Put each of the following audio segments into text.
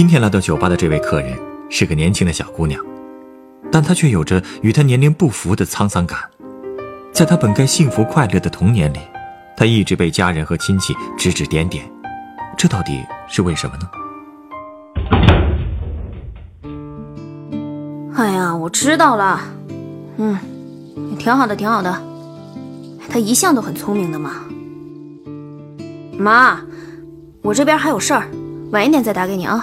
今天来到酒吧的这位客人是个年轻的小姑娘，但她却有着与她年龄不符的沧桑感。在她本该幸福快乐的童年里，她一直被家人和亲戚指指点点，这到底是为什么呢？哎呀，我知道了，嗯，挺好的，挺好的。他一向都很聪明的嘛。妈，我这边还有事儿，晚一点再打给你啊。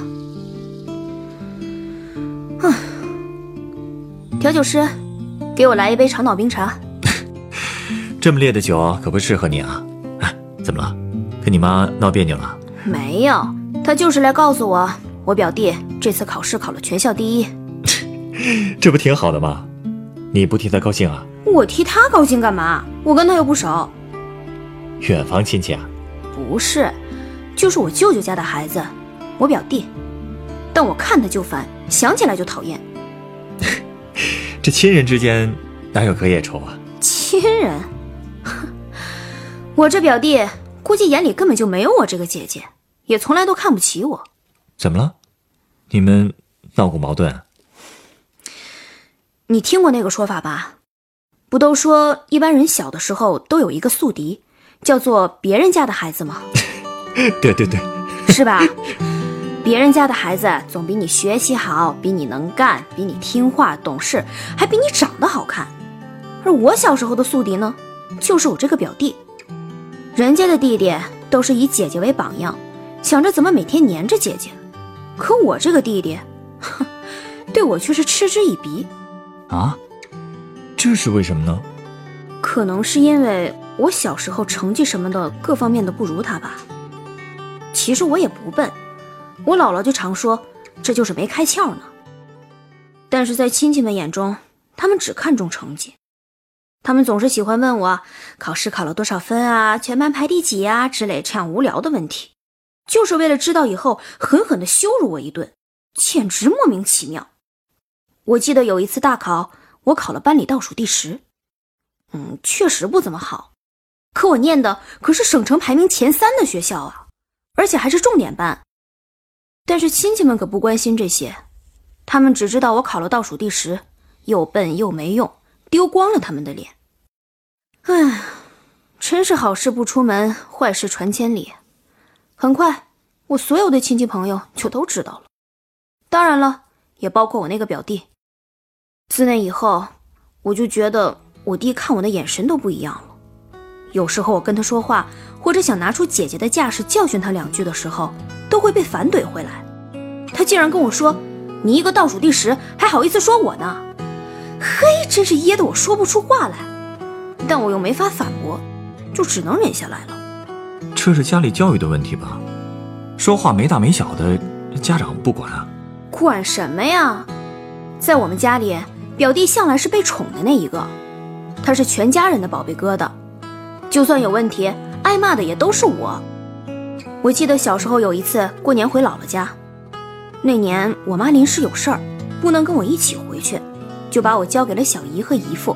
调酒师，给我来一杯长岛冰茶。这么烈的酒可不适合你啊！哎，怎么了？跟你妈闹别扭了？没有，她就是来告诉我，我表弟这次考试考了全校第一。这不挺好的吗？你不替他高兴啊？我替他高兴干嘛？我跟他又不熟。远房亲戚啊？不是，就是我舅舅家的孩子，我表弟。但我看他就烦，想起来就讨厌。这亲人之间哪有隔夜仇啊？亲人？我这表弟估计眼里根本就没有我这个姐姐，也从来都看不起我。怎么了？你们闹过矛盾？啊你听过那个说法吧？不都说一般人小的时候都有一个宿敌，叫做别人家的孩子吗？对对对，是吧？别人家的孩子总比你学习好，比你能干，比你听话懂事，还比你长得好看。而我小时候的宿敌呢，就是我这个表弟。人家的弟弟都是以姐姐为榜样，想着怎么每天黏着姐姐，可我这个弟弟，哼，对我却是嗤之以鼻。啊，这是为什么呢？可能是因为我小时候成绩什么的各方面的不如他吧。其实我也不笨，我姥姥就常说这就是没开窍呢。但是在亲戚们眼中，他们只看重成绩，他们总是喜欢问我考试考了多少分啊，全班排第几啊之类这样无聊的问题，就是为了知道以后狠狠的羞辱我一顿，简直莫名其妙。我记得有一次大考，我考了班里倒数第十，嗯，确实不怎么好。可我念的可是省城排名前三的学校啊，而且还是重点班。但是亲戚们可不关心这些，他们只知道我考了倒数第十，又笨又没用，丢光了他们的脸。唉，真是好事不出门，坏事传千里。很快，我所有的亲戚朋友就都知道了，当然了，也包括我那个表弟。自那以后，我就觉得我弟看我的眼神都不一样了。有时候我跟他说话，或者想拿出姐姐的架势教训他两句的时候，都会被反怼回来。他竟然跟我说：“你一个倒数第十，还好意思说我呢？”嘿，真是噎得我说不出话来。但我又没法反驳，就只能忍下来了。这是家里教育的问题吧？说话没大没小的，家长不管啊？管什么呀？在我们家里。表弟向来是被宠的那一个，他是全家人的宝贝疙瘩，就算有问题，挨骂的也都是我。我记得小时候有一次过年回姥姥家，那年我妈临时有事儿，不能跟我一起回去，就把我交给了小姨和姨父。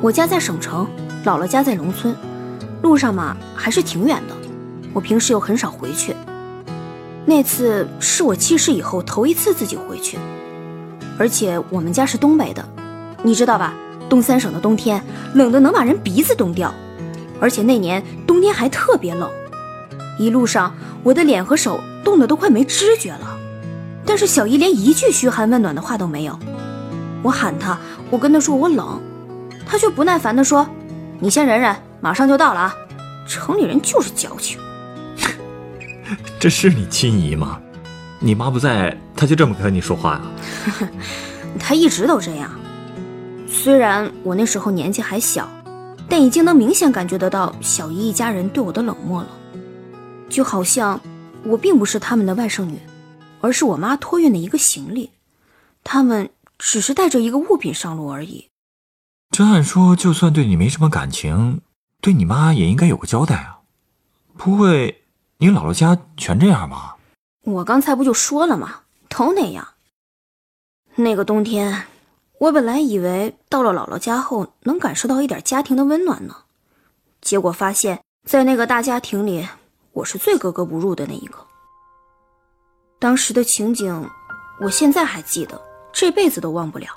我家在省城，姥姥家在农村，路上嘛还是挺远的，我平时又很少回去。那次是我记事以后头一次自己回去。而且我们家是东北的，你知道吧？东三省的冬天冷的能把人鼻子冻掉，而且那年冬天还特别冷。一路上我的脸和手冻得都快没知觉了，但是小姨连一句嘘寒问暖的话都没有。我喊她，我跟她说我冷，她却不耐烦地说：“你先忍忍，马上就到了啊。”城里人就是矫情。这是你亲姨吗？你妈不在，她就这么跟你说话呀？她一直都这样。虽然我那时候年纪还小，但已经能明显感觉得到小姨一家人对我的冷漠了，就好像我并不是他们的外甥女，而是我妈托运的一个行李。他们只是带着一个物品上路而已。这按说，就算对你没什么感情，对你妈也应该有个交代啊。不会，你姥姥家全这样吧？我刚才不就说了吗？都那样。那个冬天，我本来以为到了姥姥家后能感受到一点家庭的温暖呢，结果发现，在那个大家庭里，我是最格格不入的那一个。当时的情景，我现在还记得，这辈子都忘不了。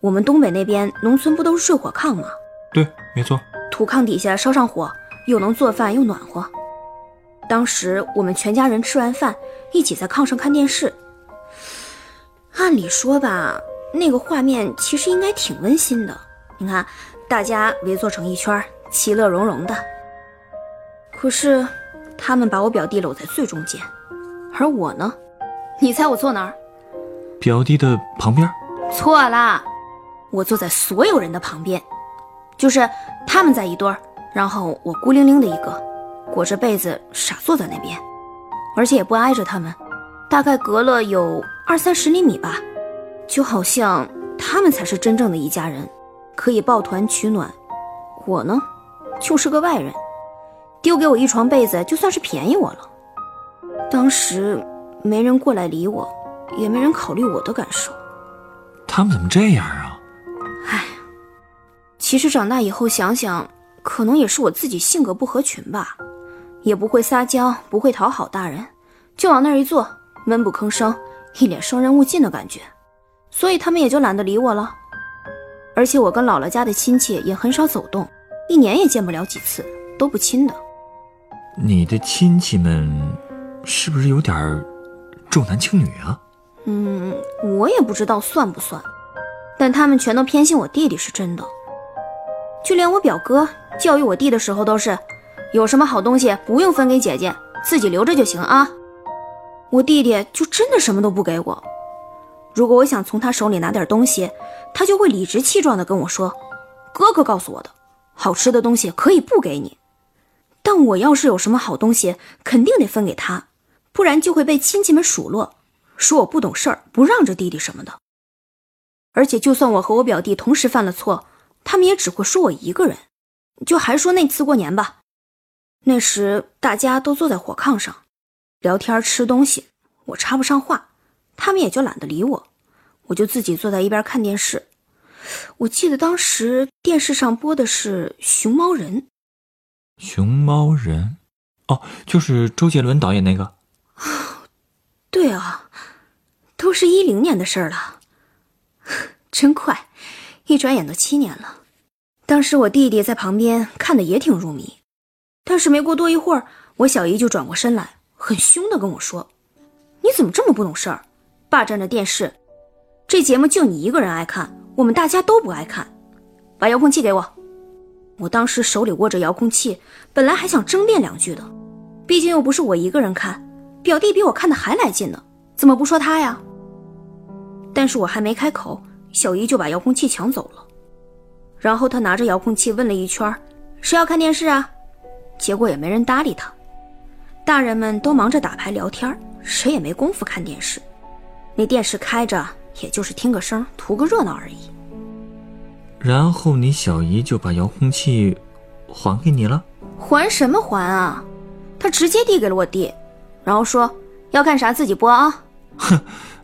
我们东北那边农村不都是睡火炕吗？对，没错。土炕底下烧上火，又能做饭又暖和。当时我们全家人吃完饭，一起在炕上看电视。按理说吧，那个画面其实应该挺温馨的。你看，大家围坐成一圈，其乐融融的。可是，他们把我表弟搂在最中间，而我呢？你猜我坐哪儿？表弟的旁边？错啦，我坐在所有人的旁边，就是他们在一堆儿，然后我孤零零的一个，裹着被子傻坐在那边，而且也不挨着他们。大概隔了有二三十厘米吧，就好像他们才是真正的一家人，可以抱团取暖。我呢，就是个外人，丢给我一床被子，就算是便宜我了。当时没人过来理我，也没人考虑我的感受。他们怎么这样啊？唉，其实长大以后想想，可能也是我自己性格不合群吧，也不会撒娇，不会讨好大人，就往那儿一坐。闷不吭声，一脸生人勿近的感觉，所以他们也就懒得理我了。而且我跟姥姥家的亲戚也很少走动，一年也见不了几次，都不亲的。你的亲戚们是不是有点重男轻女啊？嗯，我也不知道算不算，但他们全都偏心我弟弟是真的。就连我表哥教育我弟的时候都是，有什么好东西不用分给姐姐，自己留着就行啊。我弟弟就真的什么都不给我。如果我想从他手里拿点东西，他就会理直气壮地跟我说：“哥哥告诉我的，好吃的东西可以不给你，但我要是有什么好东西，肯定得分给他，不然就会被亲戚们数落，说我不懂事儿，不让着弟弟什么的。而且，就算我和我表弟同时犯了错，他们也只会说我一个人。就还说那次过年吧，那时大家都坐在火炕上。”聊天吃东西，我插不上话，他们也就懒得理我，我就自己坐在一边看电视。我记得当时电视上播的是《熊猫人》。熊猫人，哦，就是周杰伦导演那个。对啊，都是一零年的事儿了，真快，一转眼都七年了。当时我弟弟在旁边看的也挺入迷，但是没过多一会儿，我小姨就转过身来。很凶的跟我说：“你怎么这么不懂事儿？霸占着电视，这节目就你一个人爱看，我们大家都不爱看。把遥控器给我。”我当时手里握着遥控器，本来还想争辩两句的，毕竟又不是我一个人看，表弟比我看的还来劲呢，怎么不说他呀？但是我还没开口，小姨就把遥控器抢走了。然后她拿着遥控器问了一圈：“谁要看电视啊？”结果也没人搭理她。大人们都忙着打牌聊天，谁也没工夫看电视。那电视开着，也就是听个声，图个热闹而已。然后你小姨就把遥控器还给你了？还什么还啊？她直接递给了我弟，然后说：“要干啥自己播啊。”哼，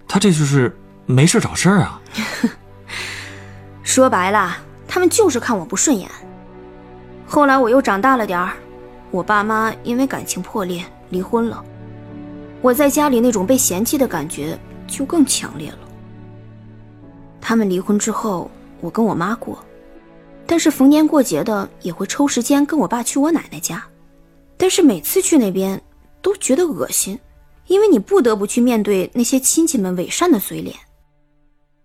他这就是没事找事儿啊。说白了，他们就是看我不顺眼。后来我又长大了点儿。我爸妈因为感情破裂离婚了，我在家里那种被嫌弃的感觉就更强烈了。他们离婚之后，我跟我妈过，但是逢年过节的也会抽时间跟我爸去我奶奶家，但是每次去那边都觉得恶心，因为你不得不去面对那些亲戚们伪善的嘴脸。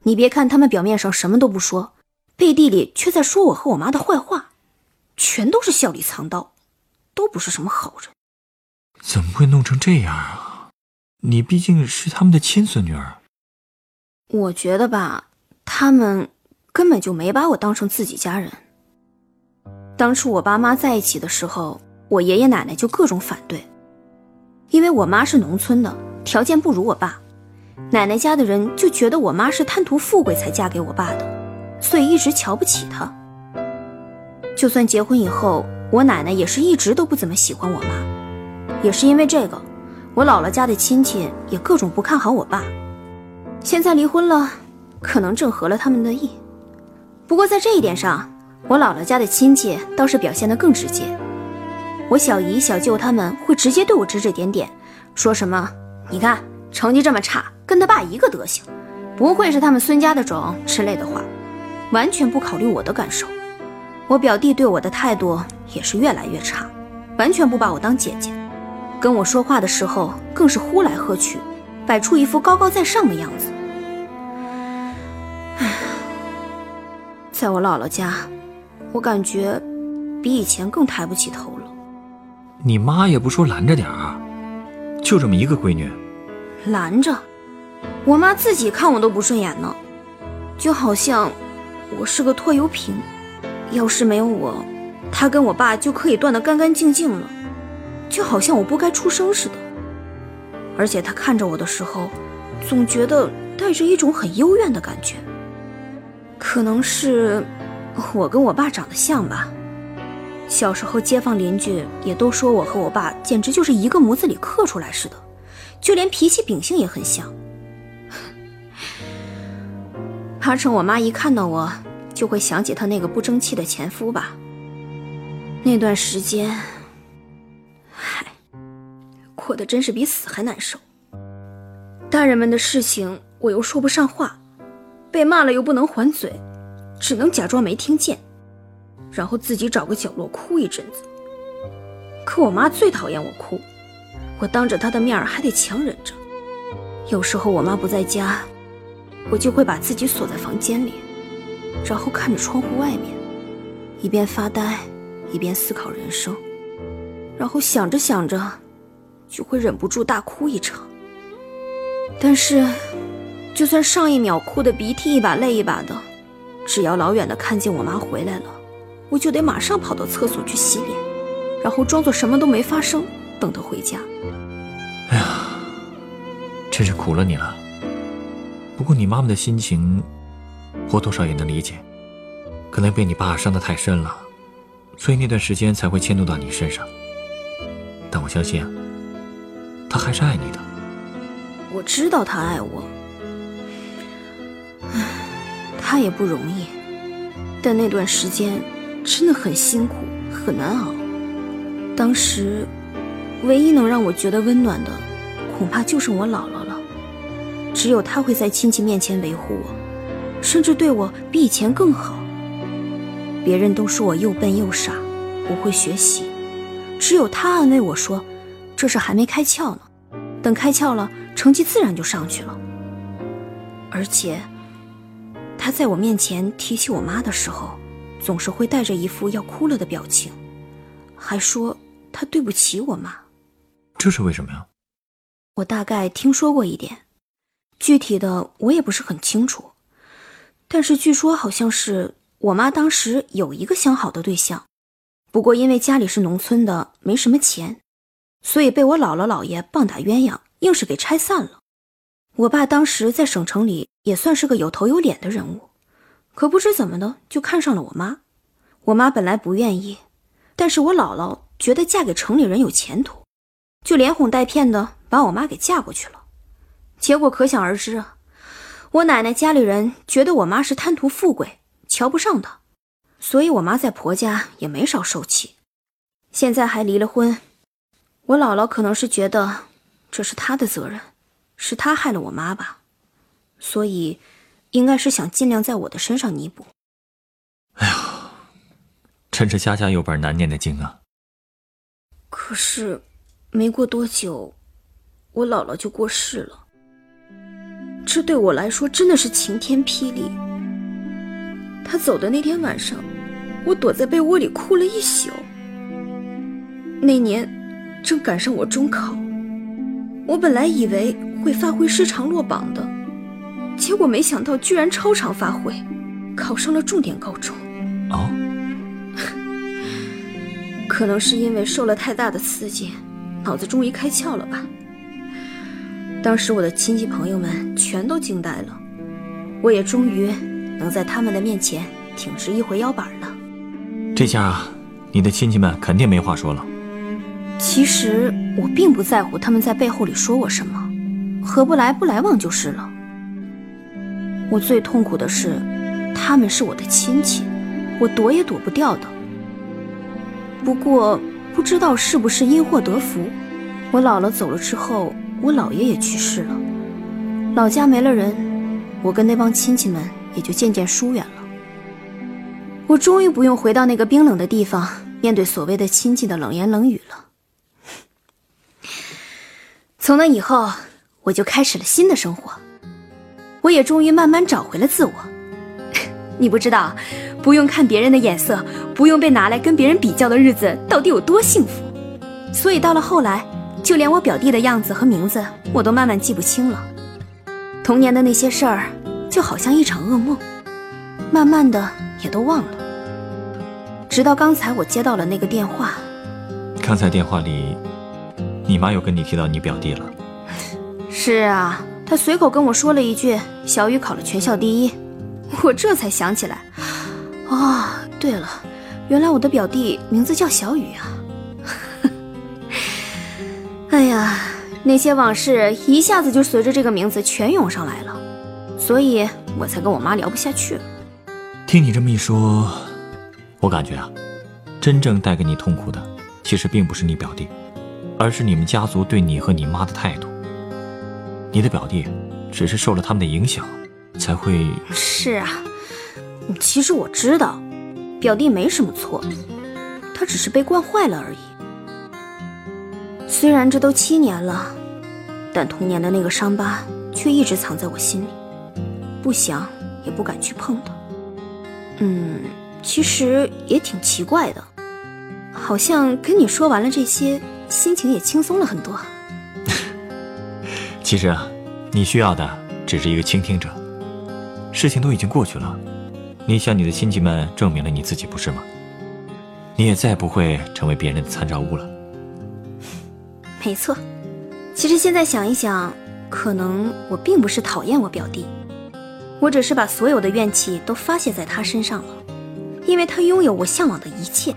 你别看他们表面上什么都不说，背地里却在说我和我妈的坏话，全都是笑里藏刀。都不是什么好人，怎么会弄成这样啊？你毕竟是他们的亲孙女儿。我觉得吧，他们根本就没把我当成自己家人。当初我爸妈在一起的时候，我爷爷奶奶就各种反对，因为我妈是农村的，条件不如我爸，奶奶家的人就觉得我妈是贪图富贵才嫁给我爸的，所以一直瞧不起她。就算结婚以后，我奶奶也是一直都不怎么喜欢我妈，也是因为这个，我姥姥家的亲戚也各种不看好我爸。现在离婚了，可能正合了他们的意。不过在这一点上，我姥姥家的亲戚倒是表现得更直接。我小姨、小舅他们会直接对我指指点点，说什么“你看成绩这么差，跟他爸一个德行，不会是他们孙家的种”之类的话，完全不考虑我的感受。我表弟对我的态度也是越来越差，完全不把我当姐姐，跟我说话的时候更是呼来喝去，摆出一副高高在上的样子。唉，在我姥姥家，我感觉比以前更抬不起头了。你妈也不说拦着点儿，就这么一个闺女，拦着，我妈自己看我都不顺眼呢，就好像我是个拖油瓶。要是没有我，她跟我爸就可以断得干干净净了，就好像我不该出生似的。而且他看着我的时候，总觉得带着一种很幽怨的感觉。可能是我跟我爸长得像吧。小时候街坊邻居也都说我和我爸简直就是一个模子里刻出来似的，就连脾气秉性也很像。怕成我妈一看到我。就会想起她那个不争气的前夫吧。那段时间，过得真是比死还难受。大人们的事情我又说不上话，被骂了又不能还嘴，只能假装没听见，然后自己找个角落哭一阵子。可我妈最讨厌我哭，我当着她的面还得强忍着。有时候我妈不在家，我就会把自己锁在房间里。然后看着窗户外面，一边发呆，一边思考人生，然后想着想着，就会忍不住大哭一场。但是，就算上一秒哭的鼻涕一把泪一把的，只要老远的看见我妈回来了，我就得马上跑到厕所去洗脸，然后装作什么都没发生，等她回家。哎呀，真是苦了你了。不过你妈妈的心情。我多少也能理解，可能被你爸伤得太深了，所以那段时间才会迁怒到你身上。但我相信啊，他还是爱你的。我知道他爱我，唉，他也不容易，但那段时间真的很辛苦，很难熬。当时，唯一能让我觉得温暖的，恐怕就是我姥姥了。只有她会在亲戚面前维护我。甚至对我比以前更好。别人都说我又笨又傻，不会学习，只有他安慰我说：“这是还没开窍呢，等开窍了，成绩自然就上去了。”而且，他在我面前提起我妈的时候，总是会带着一副要哭了的表情，还说他对不起我妈。这是为什么呀？我大概听说过一点，具体的我也不是很清楚。但是据说好像是我妈当时有一个相好的对象，不过因为家里是农村的，没什么钱，所以被我姥姥姥爷棒打鸳鸯，硬是给拆散了。我爸当时在省城里也算是个有头有脸的人物，可不知怎么的就看上了我妈。我妈本来不愿意，但是我姥姥觉得嫁给城里人有前途，就连哄带骗的把我妈给嫁过去了。结果可想而知啊。我奶奶家里人觉得我妈是贪图富贵，瞧不上她，所以我妈在婆家也没少受气。现在还离了婚，我姥姥可能是觉得这是她的责任，是她害了我妈吧，所以应该是想尽量在我的身上弥补。哎呀，真是家家有本难念的经啊！可是，没过多久，我姥姥就过世了。这对我来说真的是晴天霹雳。她走的那天晚上，我躲在被窝里哭了一宿。那年正赶上我中考，我本来以为会发挥失常落榜的，结果没想到居然超常发挥，考上了重点高中。哦，可能是因为受了太大的刺激，脑子终于开窍了吧。当时我的亲戚朋友们全都惊呆了，我也终于能在他们的面前挺直一回腰板了。这下，你的亲戚们肯定没话说了。其实我并不在乎他们在背后里说我什么，合不来不来往就是了。我最痛苦的是，他们是我的亲戚，我躲也躲不掉的。不过不知道是不是因祸得福，我姥姥走了之后，我姥爷也去世了，老家没了人，我跟那帮亲戚们也就渐渐疏远了。我终于不用回到那个冰冷的地方，面对所谓的亲戚的冷言冷语了。从那以后，我就开始了新的生活。我也终于慢慢找回了自我。你不知道，不用看别人的眼色，不用被拿来跟别人比较的日子，到底有多幸福。所以到了后来，就连我表弟的样子和名字，我都慢慢记不清了。童年的那些事儿，就好像一场噩梦，慢慢的也都忘了。直到刚才我接到了那个电话。刚才电话里，你妈又跟你提到你表弟了。是啊。她随口跟我说了一句：“小雨考了全校第一。”我这才想起来，哦，对了，原来我的表弟名字叫小雨啊！哎呀，那些往事一下子就随着这个名字全涌上来了，所以我才跟我妈聊不下去了。听你这么一说，我感觉啊，真正带给你痛苦的，其实并不是你表弟，而是你们家族对你和你妈的态度。你的表弟，只是受了他们的影响，才会是啊。其实我知道，表弟没什么错，他只是被惯坏了而已。虽然这都七年了，但童年的那个伤疤却一直藏在我心里，不想也不敢去碰它。嗯，其实也挺奇怪的，好像跟你说完了这些，心情也轻松了很多。其实啊，你需要的只是一个倾听者。事情都已经过去了，你向你的亲戚们证明了你自己，不是吗？你也再不会成为别人的参照物了。没错，其实现在想一想，可能我并不是讨厌我表弟，我只是把所有的怨气都发泄在他身上了，因为他拥有我向往的一切，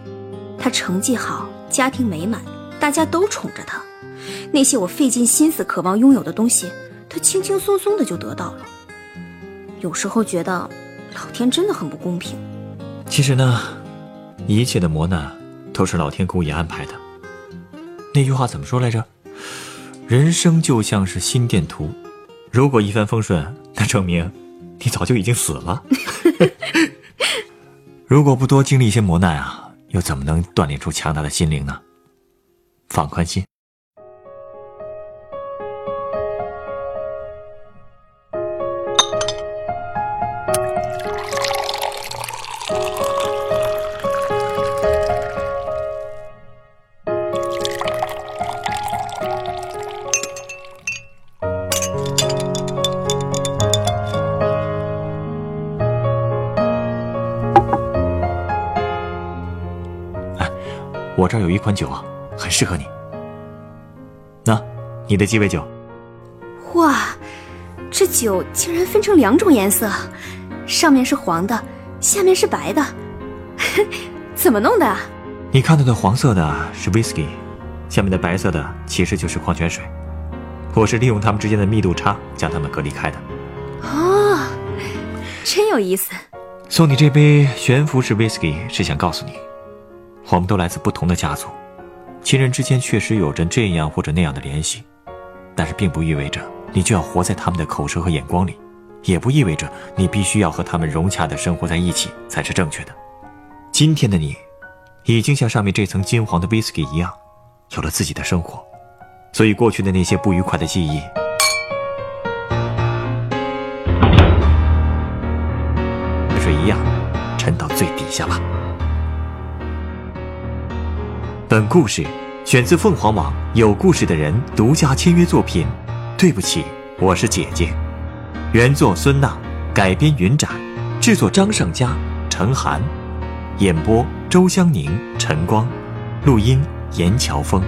他成绩好，家庭美满，大家都宠着他。那些我费尽心思渴望拥有的东西，他轻轻松松的就得到了。有时候觉得，老天真的很不公平。其实呢，一切的磨难都是老天故意安排的。那句话怎么说来着？人生就像是心电图，如果一帆风顺，那证明你早就已经死了。如果不多经历一些磨难啊，又怎么能锻炼出强大的心灵呢？放宽心。我这儿有一款酒啊，很适合你。那，你的鸡尾酒。哇，这酒竟然分成两种颜色，上面是黄的，下面是白的，怎么弄的？你看到的黄色的是 whisky，下面的白色的其实就是矿泉水。我是利用它们之间的密度差将它们隔离开的。哦，真有意思。送你这杯悬浮式 whisky 是想告诉你。我们都来自不同的家族，亲人之间确实有着这样或者那样的联系，但是并不意味着你就要活在他们的口舌和眼光里，也不意味着你必须要和他们融洽的生活在一起才是正确的。今天的你，已经像上面这层金黄的 whisky 一样，有了自己的生活，所以过去的那些不愉快的记忆，水一样沉到最底下吧。本故事选自凤凰网有故事的人独家签约作品。对不起，我是姐姐。原作孙娜，改编云展，制作张胜佳、陈寒，演播周湘宁、陈光，录音严乔峰。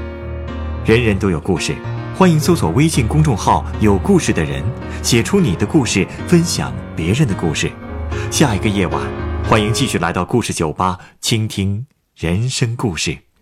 人人都有故事，欢迎搜索微信公众号“有故事的人”，写出你的故事，分享别人的故事。下一个夜晚，欢迎继续来到故事酒吧，倾听人生故事。